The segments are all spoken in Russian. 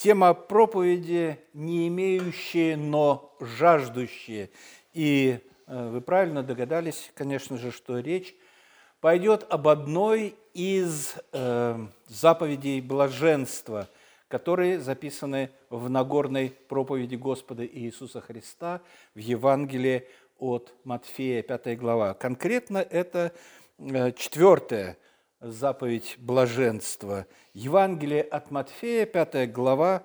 Тема проповеди «Не имеющие, но жаждущие». И э, вы правильно догадались, конечно же, что речь пойдет об одной из э, заповедей блаженства, которые записаны в Нагорной проповеди Господа Иисуса Христа в Евангелии от Матфея, 5 глава. Конкретно это э, четвертая заповедь блаженства. Евангелие от Матфея, 5 глава,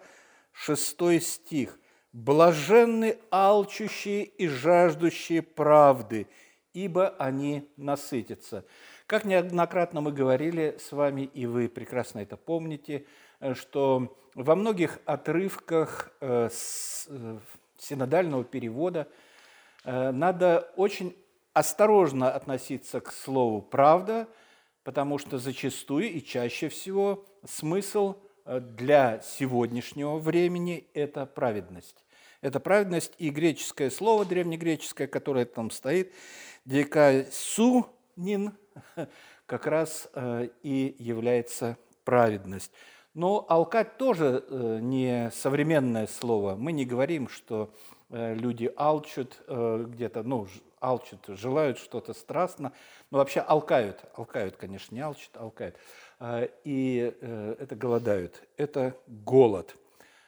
6 стих. «Блаженны алчущие и жаждущие правды, ибо они насытятся». Как неоднократно мы говорили с вами, и вы прекрасно это помните, что во многих отрывках э, э, синодального перевода э, надо очень осторожно относиться к слову «правда», потому что зачастую и чаще всего смысл э, для сегодняшнего времени – это праведность. Это праведность и греческое слово древнегреческое, которое там стоит, дикасунин, как раз э, и является праведность. Но алкать тоже э, не современное слово. Мы не говорим, что люди алчут где-то, ну, алчут, желают что-то страстно, но вообще алкают, алкают, конечно, не алчут, алкают. А, и э, это голодают, это голод.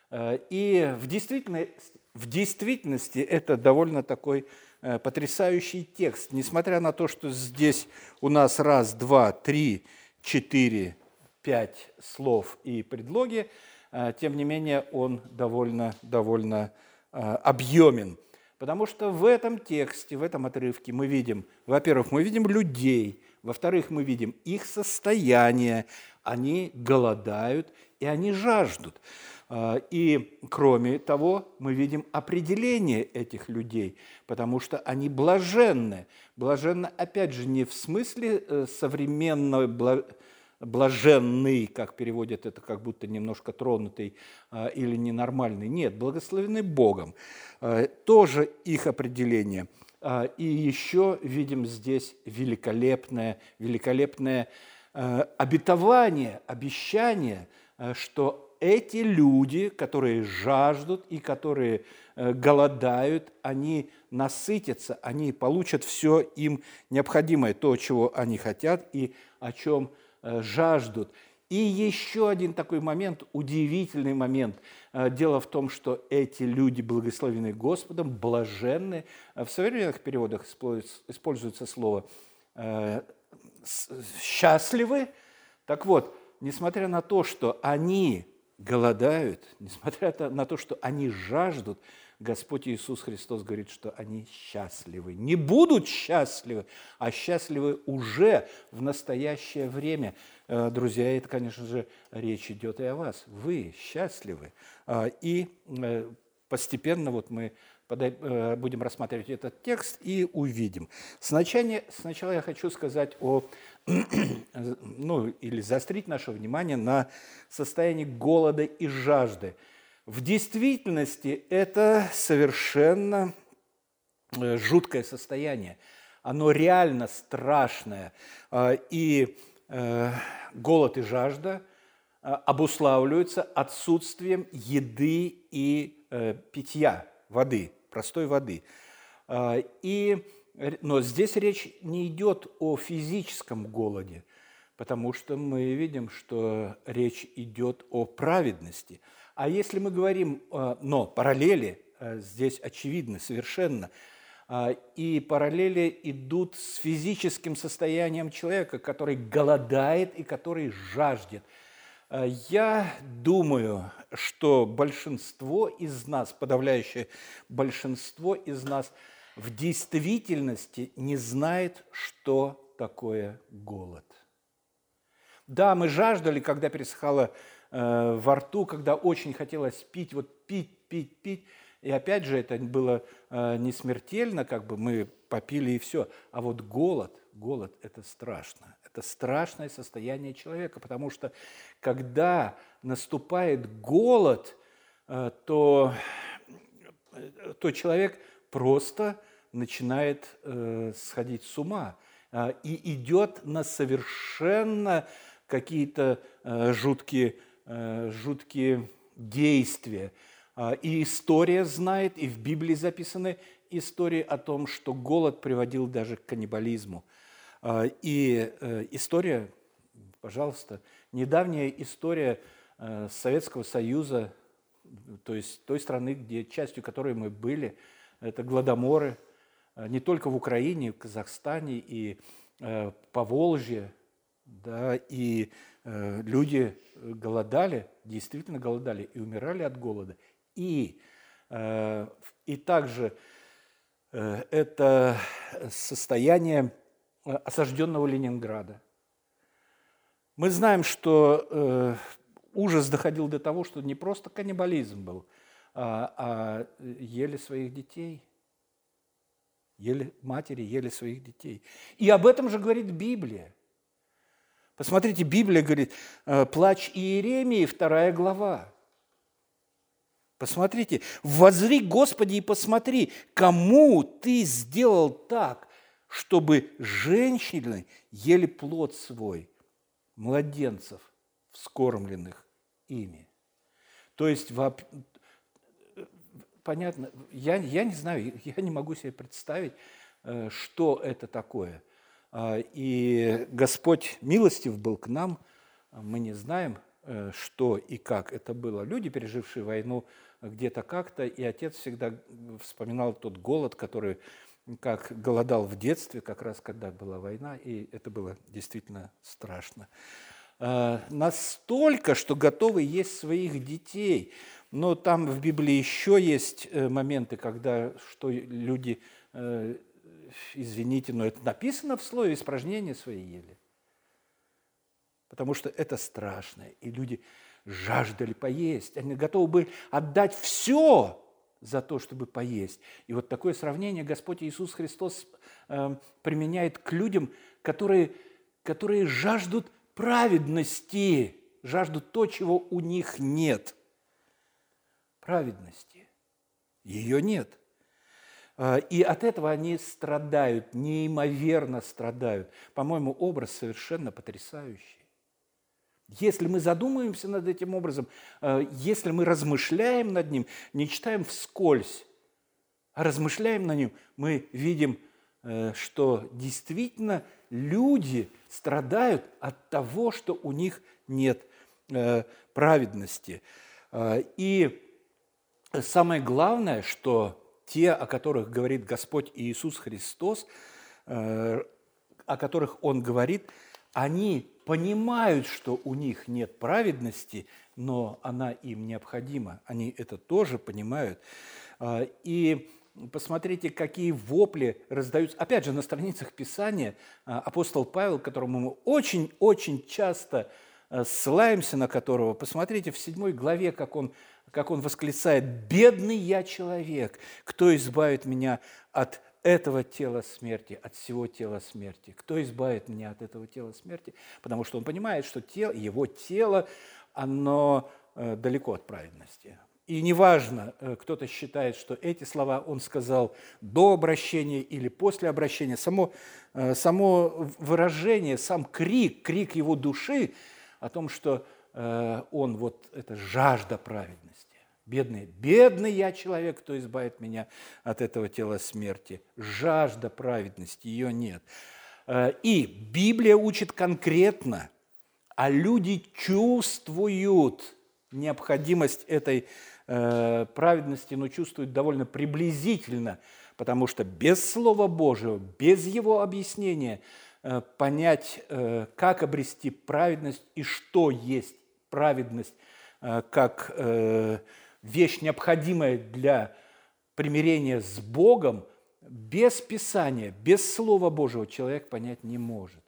А, и в действительности, в действительности это довольно такой э, потрясающий текст, несмотря на то, что здесь у нас раз, два, три, четыре, пять слов и предлоги, а, тем не менее он довольно, довольно объемен. Потому что в этом тексте, в этом отрывке мы видим, во-первых, мы видим людей, во-вторых, мы видим их состояние, они голодают и они жаждут. А, и кроме того, мы видим определение этих людей, потому что они блаженны. Блаженны, опять же, не в смысле э, современного блаженный, как переводят это, как будто немножко тронутый а, или ненормальный. Нет, благословены Богом. А, тоже их определение. А, и еще видим здесь великолепное, великолепное обетование, обещание, что эти люди, которые жаждут и которые голодают, они насытятся, они получат все им необходимое, то, чего они хотят и о чем жаждут. И еще один такой момент, удивительный момент. Э, дело в том, что эти люди, благословены Господом, блаженны. Э, в современных переводах используется слово «счастливы». Так вот, несмотря на то, что они голодают, несмотря на то, что они жаждут, Господь Иисус Христос говорит, что они счастливы. Не будут счастливы, а счастливы уже в настоящее время. Э, друзья, это, конечно же, речь идет и о вас. Вы счастливы. А, и э, постепенно вот мы э, будем рассматривать этот текст и увидим. Сначала, сначала я хочу сказать о, ну, или заострить наше внимание на состоянии голода и жажды – в действительности это совершенно э, жуткое состояние. Оно реально страшное. А, и э, голод и жажда э, обуславливаются отсутствием еды и питья, воды, простой воды. А, и, но здесь речь не идет о физическом голоде, потому что мы видим, что речь идет о праведности – а если мы говорим, э, но параллели э, здесь очевидны совершенно, э, и параллели идут с физическим состоянием человека, который голодает и который жаждет. Я думаю, что большинство из нас, подавляющее большинство из нас в действительности не знает, что такое голод. Да, мы жаждали, когда пересыхала Э, во рту, когда очень хотелось пить, вот пить, пить, пить. И опять же, это было э, не смертельно, как бы мы попили и все. А вот голод, голод – это страшно. Это страшное состояние человека, потому что когда наступает голод, э, то, то человек просто начинает сходить с ума и идет на совершенно какие-то Э, жуткие действия. А, и история знает, и в Библии записаны истории о том, что голод приводил даже к каннибализму. А, и э, история, пожалуйста, недавняя история э, Советского Союза, то есть той страны, где частью которой мы были, это гладоморы, э, не только в Украине, в Казахстане и по Волжье, да, и люди голодали, действительно голодали и умирали от голода. И, и также это состояние Э, осажденного Ленинграда. Мы знаем, что э, ужас доходил до того, что не просто каннибализм был, а, а ели своих детей, ели матери, ели своих детей. И об этом же говорит Библия. Посмотрите, Библия говорит, э, плач Иеремии, вторая глава. Посмотрите, возри, Господи, и посмотри, кому ты сделал так, чтобы женщины ели плод свой, младенцев, вскормленных ими. То есть, понятно, я, я не знаю, я не могу себе представить, э, что это такое. А, и Господь милостив был к нам, мы не знаем, э, что и как это было. Люди, пережившие войну где-то как-то, и отец всегда вспоминал тот голод, который как голодал в детстве, как раз когда была война, и это было действительно страшно. А, настолько, что готовы есть своих детей. Но там в Библии еще есть э, моменты, когда что люди, э, извините, но это написано в слове, испражнения свои ели. Потому что это страшно, и люди жаждали поесть. Они готовы были отдать все, за то, чтобы поесть. И вот такое сравнение Господь Иисус Христос э, применяет к людям, которые, которые жаждут праведности, жаждут то, чего у них нет. Праведности. Ее нет. Э, и от этого они страдают, неимоверно страдают. По-моему, образ совершенно потрясающий. Если мы задумаемся над этим образом, э, если мы размышляем над ним, не читаем вскользь, а размышляем на нем, мы видим, э, что действительно люди страдают от того, что у них нет э, праведности. И самое главное, что те, о которых говорит Господь Иисус Христос, о которых Он говорит, они понимают, что у них нет праведности, но она им необходима. Они это тоже понимают. А, и посмотрите, какие вопли раздаются. Опять же, на страницах Писания а, апостол Павел, которому мы очень-очень часто ссылаемся на которого, посмотрите в седьмой главе, как он, как он восклицает, «Бедный я человек, кто избавит меня от этого тела смерти, от всего тела смерти. Кто избавит меня от этого тела смерти? Потому что он понимает, что тело, его тело, оно э, далеко от праведности. И неважно, э, кто-то считает, что эти слова он сказал до обращения или после обращения, само, э, само выражение, сам крик, крик его души о том, что он вот это жажда праведности Бедный, бедный я человек, кто избавит меня от этого тела смерти. Жажда праведности, ее нет. Э, и Библия учит конкретно, а люди чувствуют необходимость этой э, праведности, но чувствуют довольно приблизительно, потому что без Слова Божьего, без его объяснения э, понять, как обрести праведность и что есть праведность, как вещь, необходимая для примирения с Богом, без Писания, без Слова Божьего человек понять не может.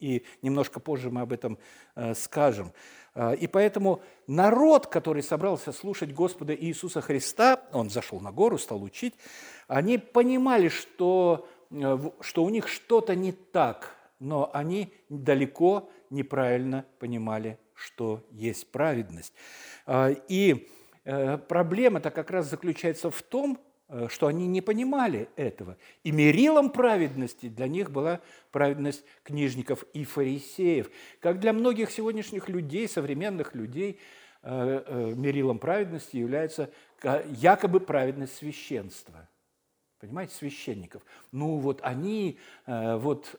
И немножко позже мы об этом э, скажем. Э, и поэтому народ, который собрался слушать Господа Иисуса Христа, он зашел на гору, стал учить, они понимали, что, э, что у них что-то не так, но они далеко неправильно понимали, что есть праведность. И Э, проблема-то как раз заключается в том, э, что они не понимали этого. И мерилом праведности для них была праведность книжников и фарисеев. Как для многих сегодняшних людей, современных людей, мерилом праведности является якобы праведность священства. Понимаете, священников. Ну вот они, вот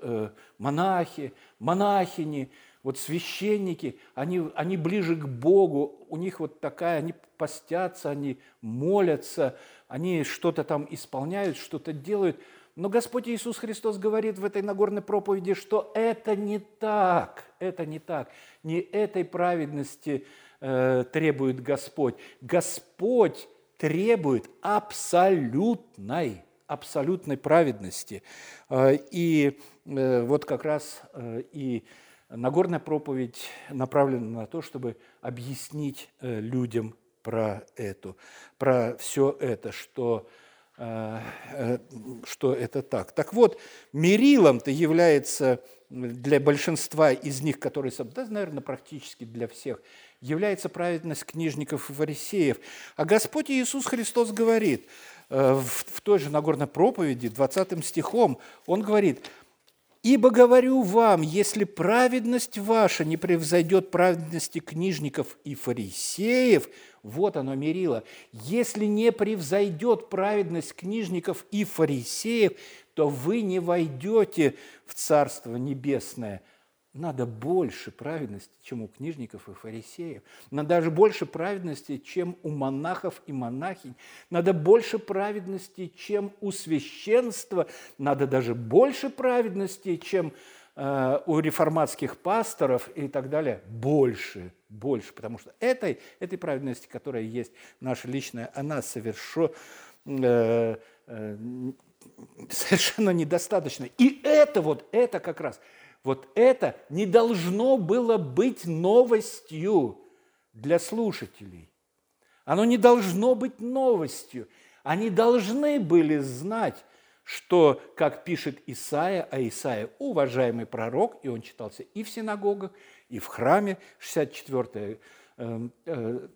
монахи, монахини, вот священники, они, они ближе к Богу, у них вот такая, они постятся, они молятся, они что-то там исполняют, что-то делают. Но Господь Иисус Христос говорит в этой Нагорной проповеди, что это не так, это не так. Не этой праведности э, требует Господь. Господь требует абсолютной, абсолютной праведности. Э, и э, вот как раз э, и Нагорная проповедь направлена на то, чтобы объяснить э, людям про это, про все это, что, э, э, что это так. Так вот, мерилом-то является для большинства из них, которые, да, наверное, практически для всех, является праведность книжников и фарисеев. А Господь Иисус Христос говорит в той же Нагорной проповеди, 20 стихом, Он говорит – Ибо говорю вам, если праведность ваша не превзойдет праведности книжников и фарисеев, вот оно мерило, если не превзойдет праведность книжников и фарисеев, то вы не войдете в Царство Небесное – надо больше праведности, чем у книжников и фарисеев. Надо даже больше праведности, чем у монахов и монахинь. Надо больше праведности, чем у священства. Надо даже больше праведности, чем э, у реформатских пасторов и так далее. Больше, больше. Потому что этой, этой праведности, которая есть наша личная, она совершенно э, э, совершенно недостаточно. И это вот, это как раз – вот это не должно было быть новостью для слушателей. Оно не должно быть новостью. Они должны были знать, что, как пишет Исаия, а Исаия – уважаемый пророк, и он читался и в синагогах, и в храме, 64 э, э,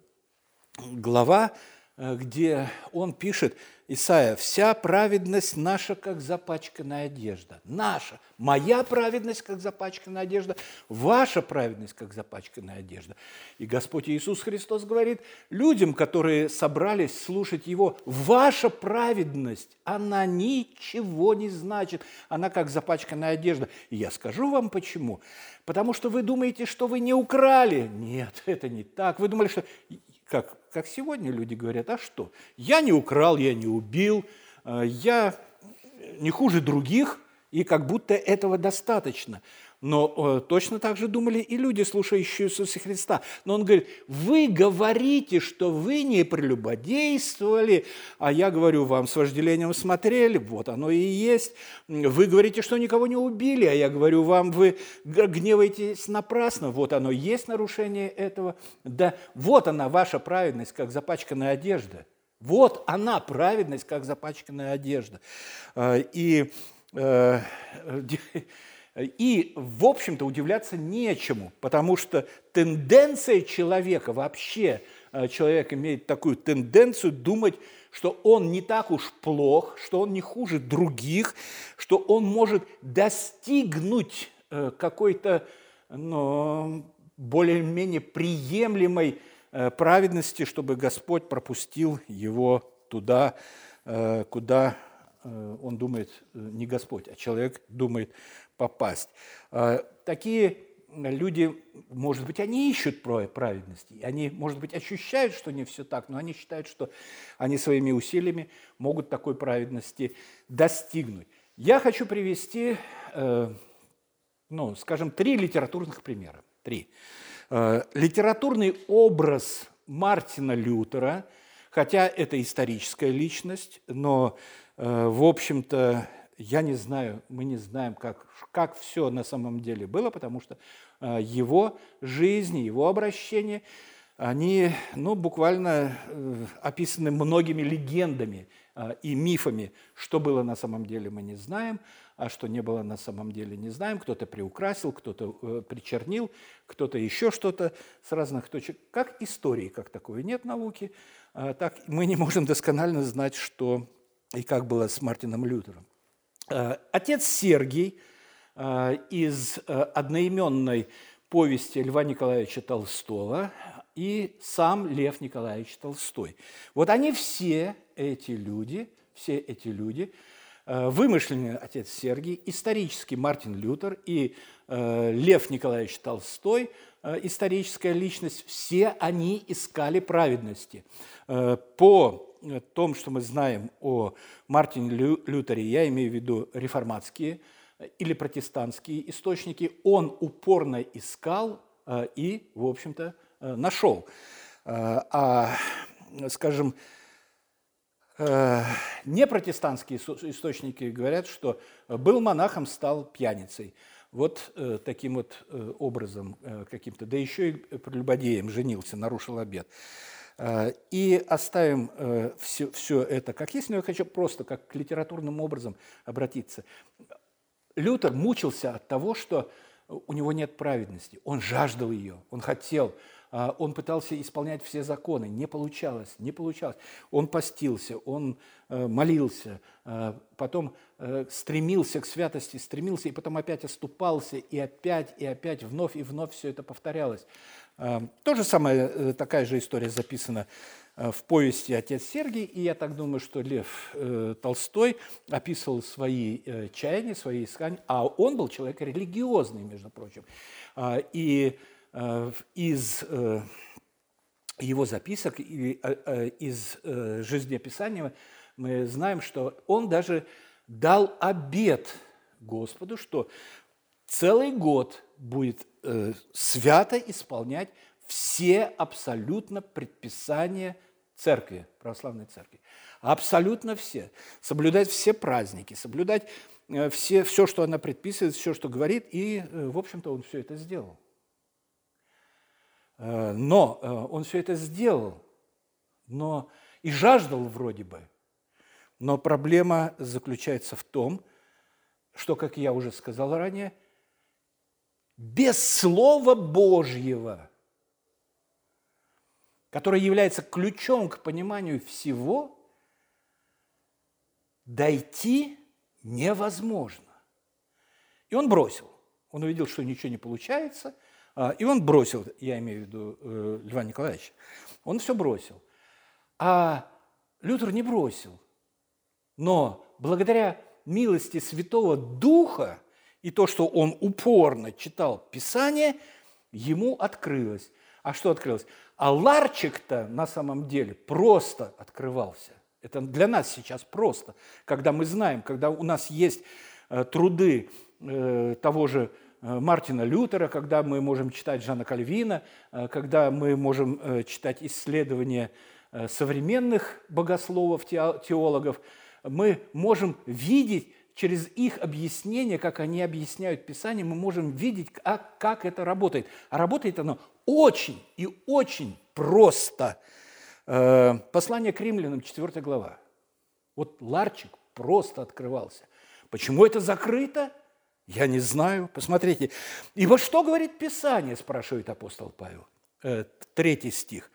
глава, где он пишет – Исаия, вся праведность наша, как запачканная одежда. Наша, моя праведность, как запачканная одежда, ваша праведность, как запачканная одежда. И Господь Иисус Христос говорит людям, которые собрались слушать Его, ваша праведность, она ничего не значит, она как запачканная одежда. И я скажу вам почему. Потому что вы думаете, что вы не украли. Нет, это не так. Вы думали, что как, как сегодня люди говорят, а что? Я не украл, я не убил, э, я не хуже других, и как будто этого достаточно. Но э, точно так же думали и люди, слушающие Иисуса Христа. Но он говорит, вы говорите, что вы не прелюбодействовали, а я говорю вам, с вожделением смотрели, вот оно и есть. Вы говорите, что никого не убили, а я говорю вам, вы гневаетесь напрасно, вот оно и есть нарушение этого. Да вот она, ваша праведность, как запачканная одежда. Вот она, праведность, как запачканная одежда. Э, и и, в общем-то, удивляться нечему, потому что тенденция человека, вообще э, человек имеет такую тенденцию думать, что он не так уж плох, что он не хуже других, что он может достигнуть э, какой-то ну, более-менее приемлемой э, праведности, чтобы Господь пропустил его туда, куда он думает не Господь, а человек думает попасть. А, такие люди, может быть, они ищут праведности, они, может быть, ощущают, что не все так, но они считают, что они своими усилиями могут такой праведности достигнуть. Я хочу привести, э, ну, скажем, три литературных примера. Три. Э, литературный образ Мартина Лютера, хотя это историческая личность, но, э, в общем-то, я не знаю, мы не знаем, как, как все на самом деле было, потому что э, его жизнь, его обращение, они ну, буквально э, описаны многими легендами э, и мифами. Что было на самом деле, мы не знаем, а что не было на самом деле, не знаем. Кто-то приукрасил, кто-то причернил, кто-то еще что-то с разных точек. Как истории, как такое, нет науки, так мы не можем досконально знать, что и как было с Мартином Лютером. Э, отец Сергий э, из э, одноименной повести Льва Николаевича Толстого и сам Лев Николаевич Толстой. Вот они все эти люди, все эти люди, вымышленный отец Сергий, исторический Мартин Лютер и Лев Николаевич Толстой, историческая личность, все они искали праведности. По том, что мы знаем о Мартине Лютере, я имею в виду реформатские или протестантские источники, он упорно искал и, в общем-то, Э, нашел. Э, а, скажем, э, непротестантские источники говорят, что был монахом, стал пьяницей. Вот таким вот образом каким-то, да еще и прелюбодеем женился, нарушил обед. И оставим все, все это как есть, но я хочу просто как к литературным образом обратиться. Лютер мучился от того, что у него нет праведности. Он жаждал ее, он хотел, он пытался исполнять все законы, не получалось, не получалось. Он постился, он э, молился, э, потом э, стремился к святости, стремился, и потом опять оступался, и опять, и опять, вновь и вновь все это повторялось. То же самое, такая же история записана в повести «Отец Сергий», и я так думаю, что Лев Толстой описывал свои чаяния, свои искания, а он был человек религиозный, между прочим. И Э, из э, его записок или э, из жизнеописания мы знаем, что он даже дал обет Господу, что целый год будет свято исполнять все абсолютно предписания церкви, православной церкви. Абсолютно все. Соблюдать все праздники, соблюдать все, все, что она предписывает, все, что говорит, и, в общем-то, он все это сделал. Э, но э, он все это сделал, но и жаждал вроде бы. Но проблема заключается в том, что, как я уже сказал ранее, без Слова Божьего, которое является ключом к пониманию всего, дойти невозможно. И он бросил. Он увидел, что ничего не получается – и он бросил, я имею в виду э, Льва Николаевича, он все бросил. А Лютер не бросил. Но благодаря милости Святого Духа и то, что он упорно читал Писание, ему открылось. А что открылось? А ларчик-то на самом деле просто открывался. Это для нас сейчас просто. Когда мы знаем, когда у нас есть э, труды э, того же Мартина Лютера, когда мы можем читать Жана Кальвина, э, когда мы можем э, читать исследования современных богословов, теологов, мы можем видеть через их объяснение, как они объясняют Писание, мы можем видеть, как, как это работает. А работает оно очень и очень просто. Послание к римлянам, 4 глава. Вот ларчик просто открывался. Почему это закрыто? Я не знаю. Посмотрите. И вот что говорит Писание, спрашивает апостол Павел. Э, третий стих.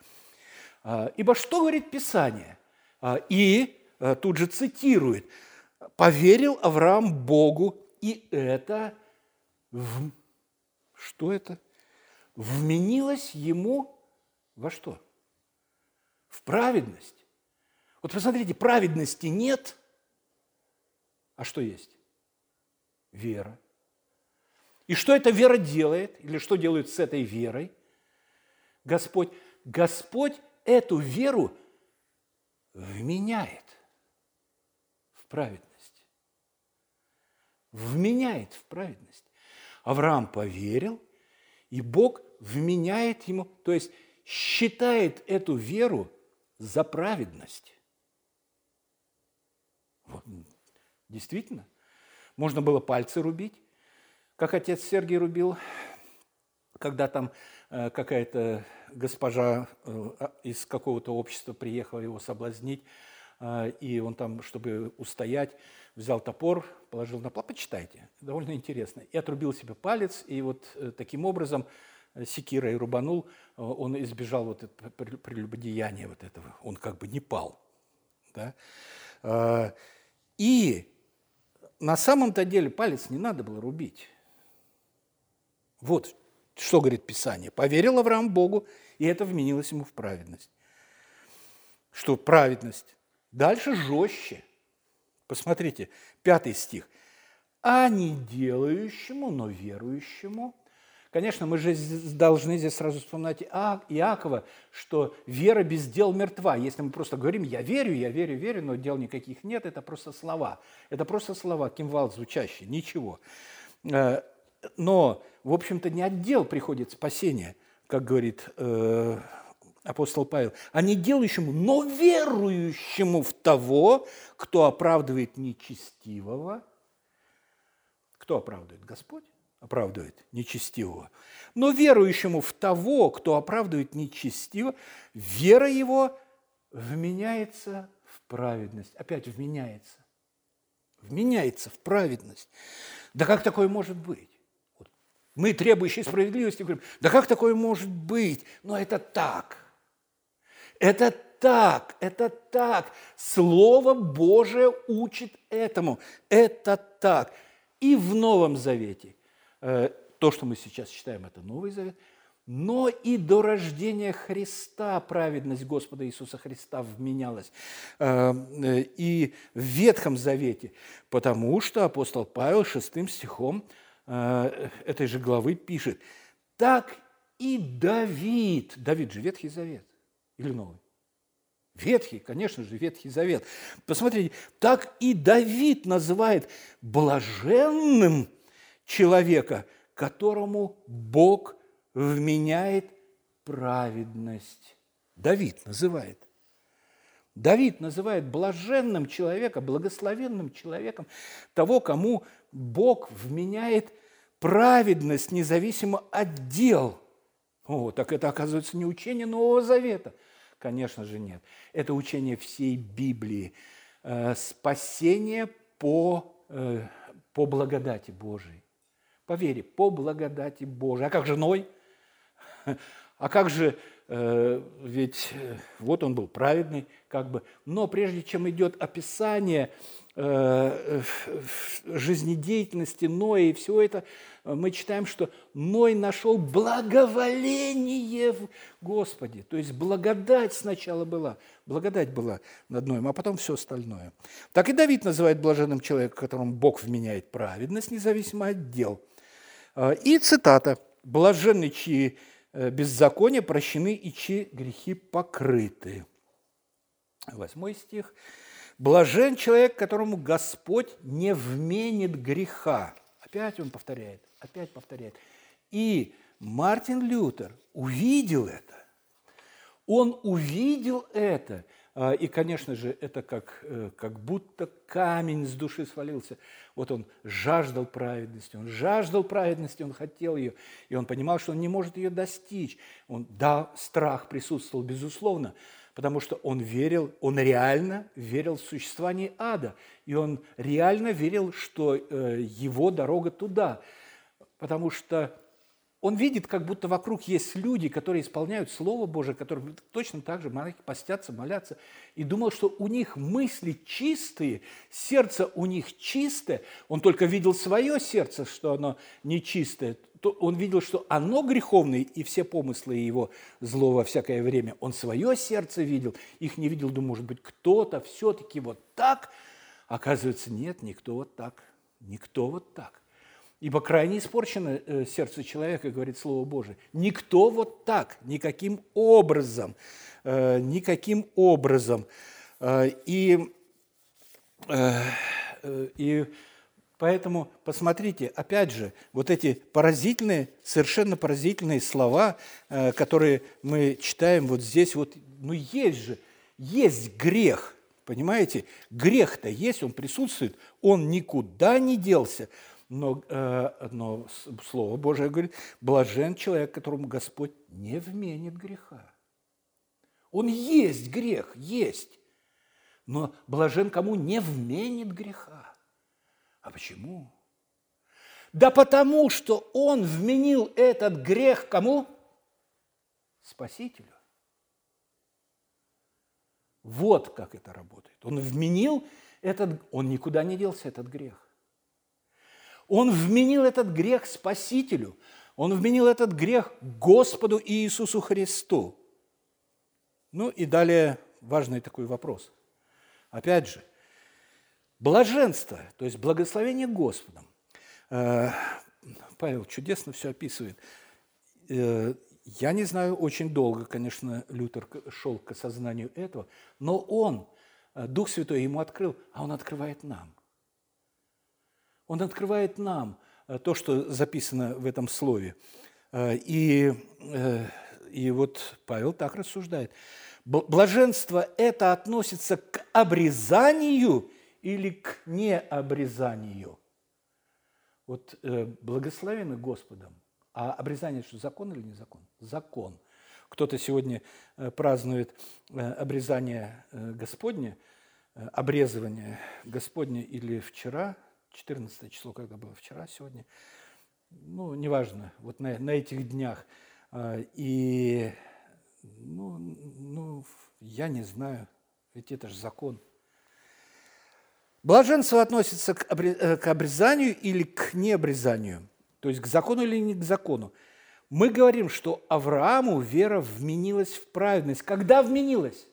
«А, Ибо что говорит Писание? А, и э, тут же цитирует. «Поверил Авраам Богу, и это...» в... Что это? Вменилось ему во что? В праведность. Вот посмотрите, праведности нет, а что есть? Вера. И что эта вера делает, или что делает с этой верой? Господь, Господь эту веру вменяет в праведность. Вменяет в праведность. Авраам поверил, и Бог вменяет ему, то есть считает эту веру за праведность. Вот. Действительно, можно было пальцы рубить, как отец Сергий рубил, когда там э, какая-то госпожа э, из какого-то общества приехала его соблазнить, э, и он там, чтобы устоять, взял топор, положил на пол. Почитайте, довольно интересно. И отрубил себе палец, и вот таким образом секирой рубанул, он избежал вот этого прелюбодеяния вот этого. Он как бы не пал. Да? И на самом-то деле палец не надо было рубить. Вот что говорит Писание. «Поверил Авраам Богу, И это вменилось ему в праведность. Что праведность? Дальше жестче. Посмотрите, пятый стих. «А не делающему, но верующему». Конечно, мы же должны здесь сразу вспоминать Иакова, что вера без дел мертва. Если мы просто говорим «я верю, я верю, верю», но дел никаких нет, это просто слова. Это просто слова, кимвал звучащие, ничего. Но, в общем-то, не от дел приходит спасение, как говорит э, апостол Павел, а не делающему, но верующему в того, кто оправдывает нечестивого. Кто оправдывает? Господь оправдывает нечестивого. Но верующему в того, кто оправдывает нечестиво, вера его вменяется в праведность. Опять вменяется. Вменяется в праведность. Да как такое может быть? Мы, требующие справедливости, говорим, да как такое может быть? Но это так. Это так, это так. Слово Божие учит этому. Это так. И в Новом Завете, э, то, что мы сейчас читаем, это Новый Завет, но и до рождения Христа праведность Господа Иисуса Христа вменялась. Э, и в Ветхом Завете, потому что апостол Павел шестым стихом Э, этой же главы пишет, так и Давид, Давид же Ветхий Завет или Новый? Ветхий, конечно же, Ветхий Завет. Посмотрите, так и Давид называет блаженным человека, которому Бог вменяет праведность. Давид называет. Давид называет блаженным человека, благословенным человеком того, кому Бог вменяет праведность независимо от дел. О, так это, оказывается, не учение Нового Завета. Конечно же, нет. Это учение всей Библии. Э, спасение по, э, по благодати Божией. По вере, по благодати Божией. А как же Ной? А как же, э, ведь вот он был праведный, как бы. Но прежде чем идет описание жизнедеятельности Ноя и все это, мы читаем, что Ной нашел благоволение в Господе. То есть благодать сначала была, благодать была над Ноем, а потом все остальное. Так и Давид называет блаженным человеком, которому Бог вменяет праведность, независимо от дел. Э, и цитата «Блаженны, чьи э, беззакония прощены и чьи грехи покрыты». Восьмой стих – Блажен человек, которому Господь не вменит греха. Опять он повторяет, опять повторяет. И Мартин Лютер увидел это. Он увидел это. А, и, конечно же, это как, э, как будто камень с души свалился. Вот он жаждал праведности, он жаждал праведности, он хотел ее, и он понимал, что он не может ее достичь. Он, да, страх присутствовал, безусловно, потому что он верил, он реально верил в существование ада, и он реально верил, что э, его дорога туда, потому что он видит, как будто вокруг есть люди, которые исполняют Слово Божие, которые точно так же постятся, молятся, и думал, что у них мысли чистые, сердце у них чистое. Он только видел свое сердце, что оно нечистое, то он видел, что оно греховное, и все помыслы его зло во всякое время. Он свое сердце видел, их не видел, думаю, может быть, кто-то все-таки вот так. Оказывается, нет, никто вот так, никто вот так. Ибо крайне испорчено э, сердце человека, говорит Слово Божие. Никто вот так, никаким образом, э, никаким образом. Э, и, и Поэтому посмотрите, опять же, вот эти поразительные, совершенно поразительные слова, которые мы читаем вот здесь, вот, ну есть же, есть грех, понимаете? Грех-то есть, он присутствует, он никуда не делся. Но, э, но Слово Божие говорит, блажен человек, которому Господь не вменит греха. Он есть грех, есть. Но блажен, кому не вменит греха. А почему? Да потому, что он вменил этот грех кому? Спасителю. Вот как это работает. Он вменил этот, он никуда не делся, этот грех. Он вменил этот грех Спасителю. Он вменил этот грех Господу Иисусу Христу. Ну и далее важный такой вопрос. Опять же, блаженство, то есть благословение Господом. Э, Павел чудесно все описывает. Э, я не знаю, очень долго, конечно, Лютер шел к осознанию этого, но он, э, Дух Святой ему открыл, а он открывает нам. Он открывает нам то, что записано в этом слове. И, и вот Павел так рассуждает. Блаженство – это относится к обрезанию или к необрезанию. Вот э, благословены Господом. А обрезание что, закон или не закон? Закон. Кто-то сегодня э, празднует э, обрезание э, Господне, э, обрезывание Господне или вчера, 14 число, когда было вчера, сегодня, ну, неважно, вот на, на этих днях. Э, и ну, ну, я не знаю, ведь это же закон. Блаженство относится э, к обрезанию или к необрезанию, то есть к закону или не к закону. Мы говорим, что Аврааму вера вменилась в праведность. Когда вменилась?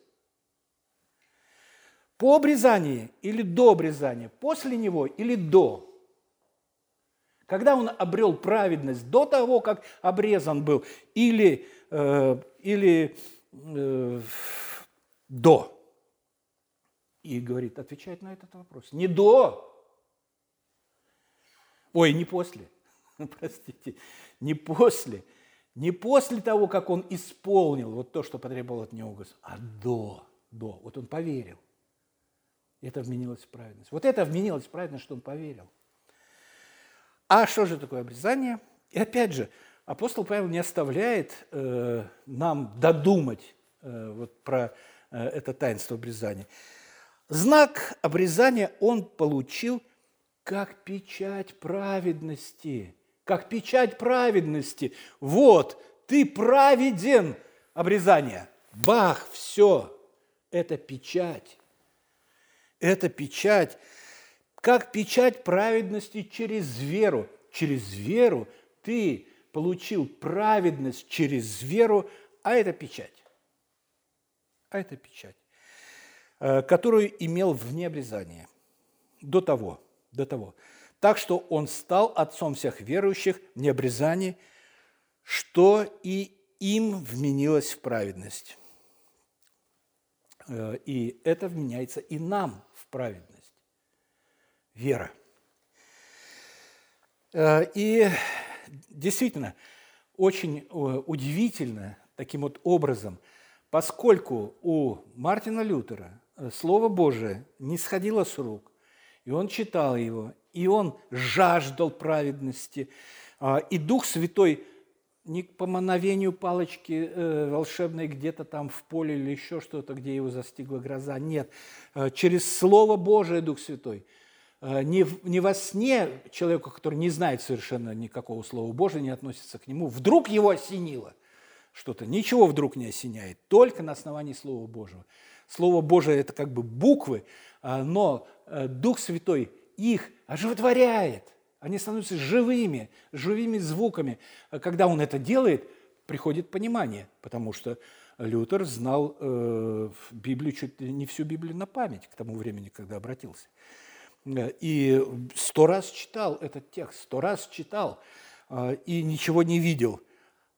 По обрезании или до обрезания? После него или до? Когда он обрел праведность? До того, как обрезан был? Или Э, или э, до. И говорит, отвечает на этот вопрос. Не до. Ой, не после. Простите, не после. Не после того, как он исполнил вот то, что потребовал от него Господь, а до. До. Вот он поверил. Это вменилось в праведность. Вот это вменилось в праведность, что он поверил. А что же такое обрезание? И опять же, апостол Павел не оставляет э, нам додумать э, вот про э, это таинство обрезания. Знак обрезания он получил как печать праведности. Как печать праведности. Вот, ты праведен, обрезание. Бах, все. Это печать. Это печать. Как печать праведности через веру. Через веру ты получил праведность через веру, а это печать. А это печать, э, которую имел вне обрезания. До того, до того. Так что он стал отцом всех верующих в необрезании, что и им вменилось в праведность. Э, и это вменяется и нам праведность. Вера. Э, и действительно очень э, удивительно таким вот образом, поскольку у Мартина Лютера э, Слово Божие не сходило с рук, и он читал его, и он жаждал праведности, а, и Дух Святой не по мановению палочки э, волшебной где-то там в поле или еще что-то, где его застигла гроза. Нет, через Слово Божие Дух Святой – Э, не, не во сне человеку, который не знает совершенно никакого Слова Божия, не относится к нему, вдруг его осенило что-то. Ничего вдруг не осеняет, только на основании Слова Божьего. Слово Божие – это как бы буквы, а, но э, Дух Святой их оживотворяет. Они становятся живыми, живыми звуками. А когда он это делает, приходит понимание, потому что Лютер знал э, Библию, чуть не всю Библию на память к тому времени, когда обратился. Э, и сто раз читал этот текст, сто раз читал э, и ничего не видел.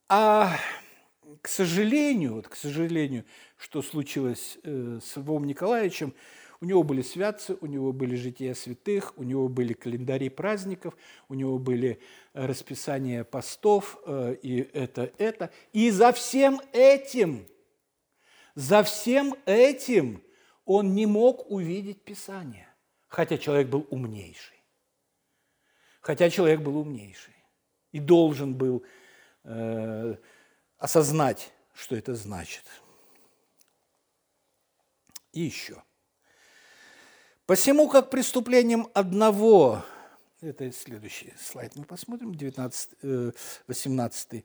А к сожалению, вот, к сожалению, что случилось э, с Львом Николаевичем, у него были святцы, у него были жития святых, у него были календари праздников, у него были расписания постов, и это, это. И за всем этим, за всем этим он не мог увидеть Писание хотя человек был умнейший. Хотя человек был умнейший и должен был э, осознать, что это значит. И еще. Посему, как преступлением одного, это следующий слайд мы посмотрим, 19, 18 э,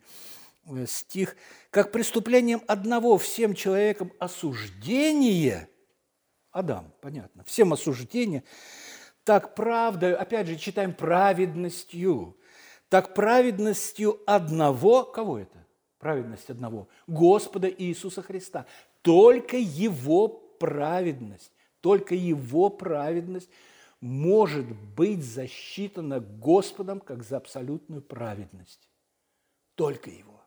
э, стих, как преступлением одного всем человеком осуждение – Адам, понятно. Всем осуждение. Так правда, опять же, читаем праведностью. так праведностью одного, кого это? Праведность одного, Господа Иисуса Христа. Только Его праведность, только Его праведность может быть засчитана Господом как за абсолютную праведность. Только Его.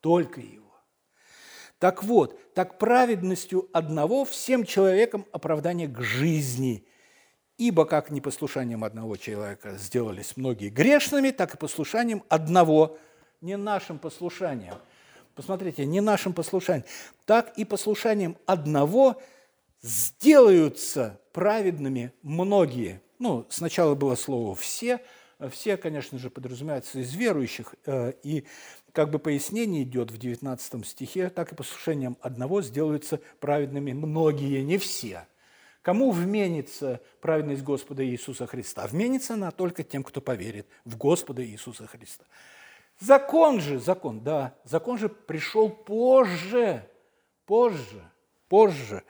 Только Его. Так вот, так праведностью одного всем человекам оправдание к жизни. Ибо как непослушанием одного человека сделались многие грешными, так и послушанием одного, не нашим послушанием. Посмотрите, не нашим послушанием, так и послушанием одного сделаются праведными многие. Ну, сначала было слово «все», все, конечно же, подразумеваются из верующих, э, и как бы пояснение идет в 19 стихе, так и послушанием одного сделаются праведными многие, не все. Кому вменится праведность Господа Иисуса Христа? Вменится она только тем, кто поверит в Господа Иисуса Христа. Закон же, закон, да, закон же пришел позже, позже, позже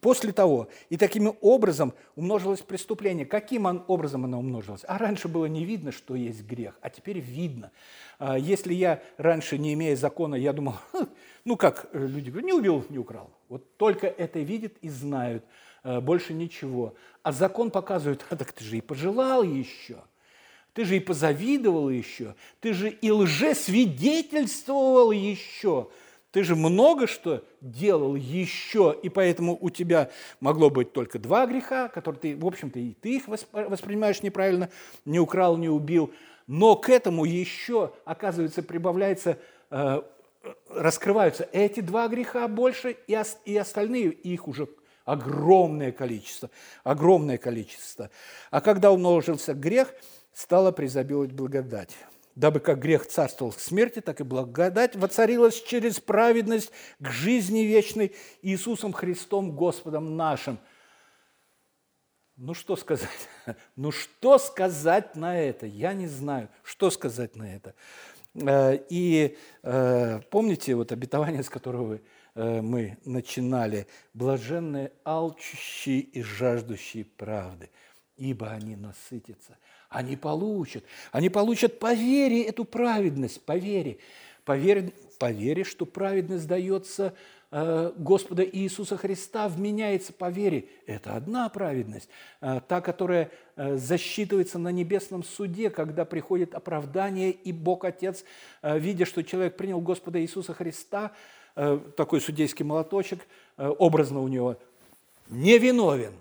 после того. И таким образом умножилось преступление. Каким образом оно умножилось? А раньше было не видно, что есть грех, а теперь видно. А если я раньше, не имея закона, я думал, «Хм, ну как э, люди говорят, не убил, не украл. Вот только это видят и знают, э, больше ничего. А закон показывает, а так ты же и пожелал еще. Ты же и позавидовал еще, ты же и лжесвидетельствовал еще, ты же много что делал еще, и поэтому у тебя могло быть только два греха, которые ты, в общем-то, и ты их воспринимаешь неправильно, не украл, не убил. Но к этому еще, оказывается, прибавляется, э, раскрываются эти два греха больше, и, остальные, их уже огромное количество, огромное количество. А когда умножился грех, стала призабиловать благодать дабы как грех царствовал к смерти, так и благодать воцарилась через праведность к жизни вечной Иисусом Христом Господом нашим. Ну что сказать? Ну что сказать на это? Я не знаю, что сказать на это. Э, и э, помните вот обетование, с которого э, мы начинали? «Блаженные алчущие и жаждущие правды, ибо они насытятся». Они получат. Они получат по вере эту праведность, по вере. По вере, по вере что праведность дается э, Господа Иисуса Христа, вменяется по вере. Это одна праведность. Э, та, которая э, засчитывается на небесном суде, когда приходит оправдание, и Бог Отец, видя, что человек принял Господа Иисуса Христа, такой судейский молоточек, образно у него, невиновен.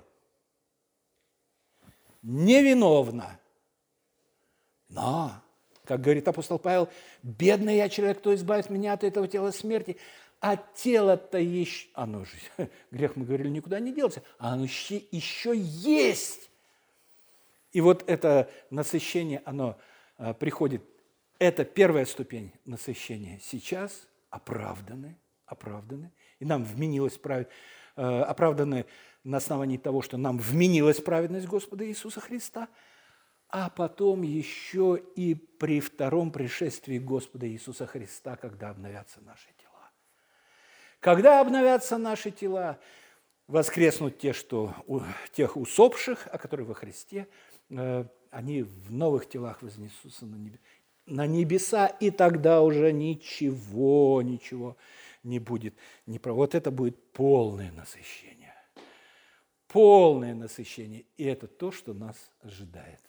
Невиновна. Но, как говорит апостол Павел, бедный я человек, кто избавит меня от этого тела смерти, а тело-то еще, оно же, грех мы говорили, никуда не делся, а оно еще, еще есть. И вот это насыщение, оно а, приходит, это первая ступень насыщения. Сейчас оправданы, оправданы, и нам вменилось праведность, а, оправданы на основании того, что нам вменилась праведность Господа Иисуса Христа – а потом еще и при втором пришествии Господа Иисуса Христа, когда обновятся наши тела. Когда обновятся наши тела, воскреснут те, что, тех усопших, о которых во Христе, э, они в новых телах вознесутся на небеса, и тогда уже ничего, ничего не будет. Вот это будет полное насыщение. Полное насыщение. И это то, что нас ожидает.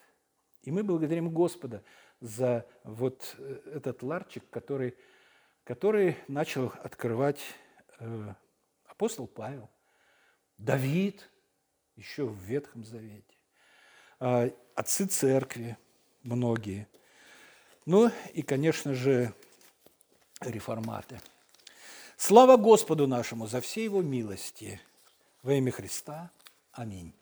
И мы благодарим Господа за вот э, этот ларчик, который, который начал открывать э, апостол Павел, Давид, еще в Ветхом Завете, э, отцы церкви, многие. Ну и, конечно же, реформаты. Слава Господу нашему за все его милости. Во имя Христа. Аминь.